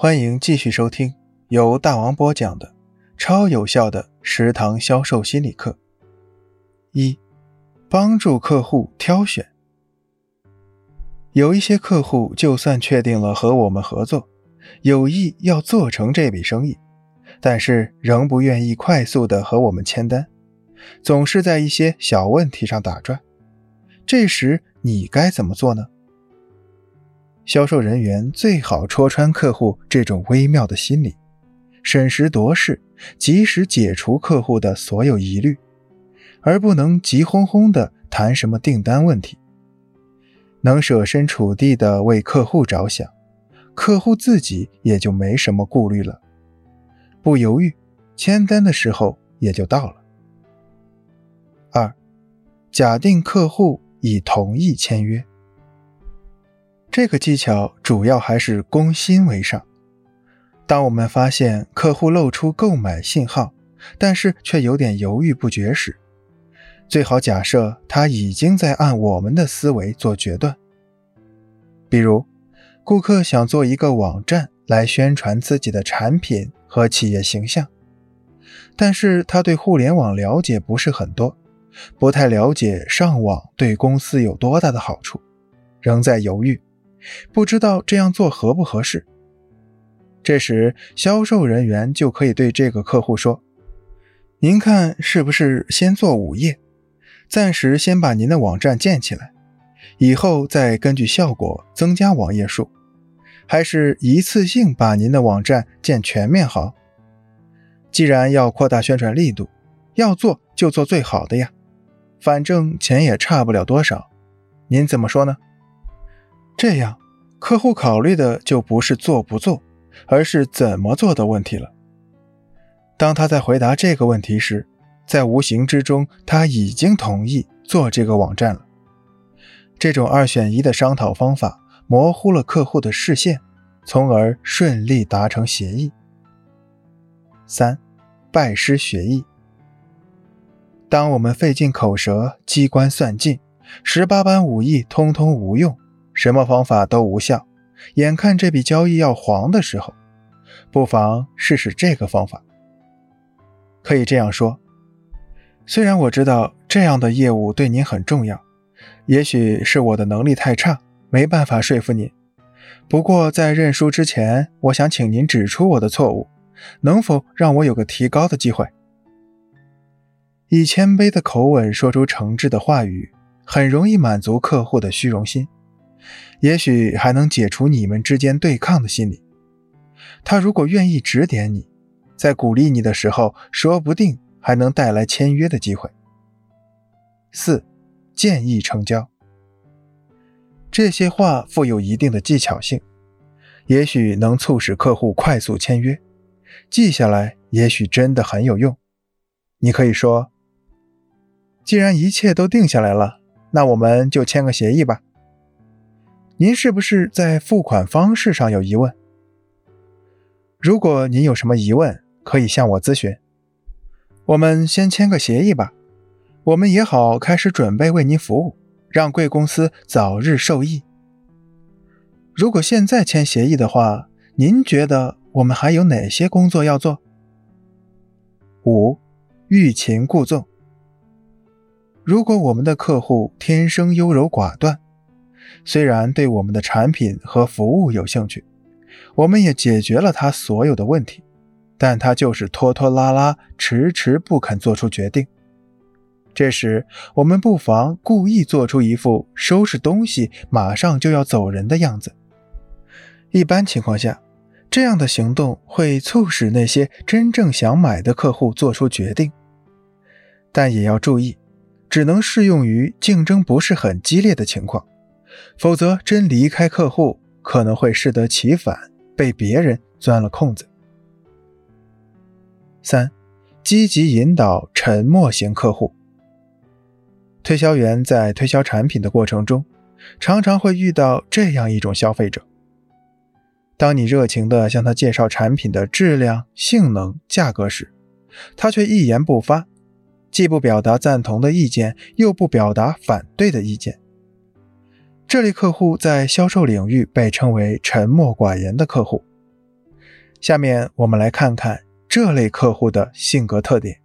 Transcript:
欢迎继续收听由大王播讲的超有效的食堂销售心理课。一、帮助客户挑选。有一些客户就算确定了和我们合作，有意要做成这笔生意，但是仍不愿意快速的和我们签单，总是在一些小问题上打转。这时你该怎么做呢？销售人员最好戳穿客户这种微妙的心理，审时度势，及时解除客户的所有疑虑，而不能急哄哄地谈什么订单问题。能设身处地地为客户着想，客户自己也就没什么顾虑了，不犹豫，签单的时候也就到了。二，假定客户已同意签约。这个技巧主要还是攻心为上。当我们发现客户露出购买信号，但是却有点犹豫不决时，最好假设他已经在按我们的思维做决断。比如，顾客想做一个网站来宣传自己的产品和企业形象，但是他对互联网了解不是很多，不太了解上网对公司有多大的好处，仍在犹豫。不知道这样做合不合适。这时，销售人员就可以对这个客户说：“您看，是不是先做五页，暂时先把您的网站建起来，以后再根据效果增加网页数，还是一次性把您的网站建全面好？既然要扩大宣传力度，要做就做最好的呀，反正钱也差不了多少，您怎么说呢？”这样，客户考虑的就不是做不做，而是怎么做的问题了。当他在回答这个问题时，在无形之中，他已经同意做这个网站了。这种二选一的商讨方法模糊了客户的视线，从而顺利达成协议。三，拜师学艺。当我们费尽口舌，机关算尽，十八般武艺通通无用。什么方法都无效，眼看这笔交易要黄的时候，不妨试试这个方法。可以这样说：虽然我知道这样的业务对您很重要，也许是我的能力太差，没办法说服您。不过在认输之前，我想请您指出我的错误，能否让我有个提高的机会？以谦卑的口吻说出诚挚的话语，很容易满足客户的虚荣心。也许还能解除你们之间对抗的心理。他如果愿意指点你，在鼓励你的时候，说不定还能带来签约的机会。四，建议成交。这些话富有一定的技巧性，也许能促使客户快速签约。记下来，也许真的很有用。你可以说：“既然一切都定下来了，那我们就签个协议吧。”您是不是在付款方式上有疑问？如果您有什么疑问，可以向我咨询。我们先签个协议吧，我们也好开始准备为您服务，让贵公司早日受益。如果现在签协议的话，您觉得我们还有哪些工作要做？五，欲擒故纵。如果我们的客户天生优柔寡断，虽然对我们的产品和服务有兴趣，我们也解决了他所有的问题，但他就是拖拖拉拉，迟迟不肯做出决定。这时，我们不妨故意做出一副收拾东西马上就要走人的样子。一般情况下，这样的行动会促使那些真正想买的客户做出决定，但也要注意，只能适用于竞争不是很激烈的情况。否则，真离开客户可能会适得其反，被别人钻了空子。三、积极引导沉默型客户。推销员在推销产品的过程中，常常会遇到这样一种消费者：当你热情地向他介绍产品的质量、性能、价格时，他却一言不发，既不表达赞同的意见，又不表达反对的意见。这类客户在销售领域被称为沉默寡言的客户。下面我们来看看这类客户的性格特点。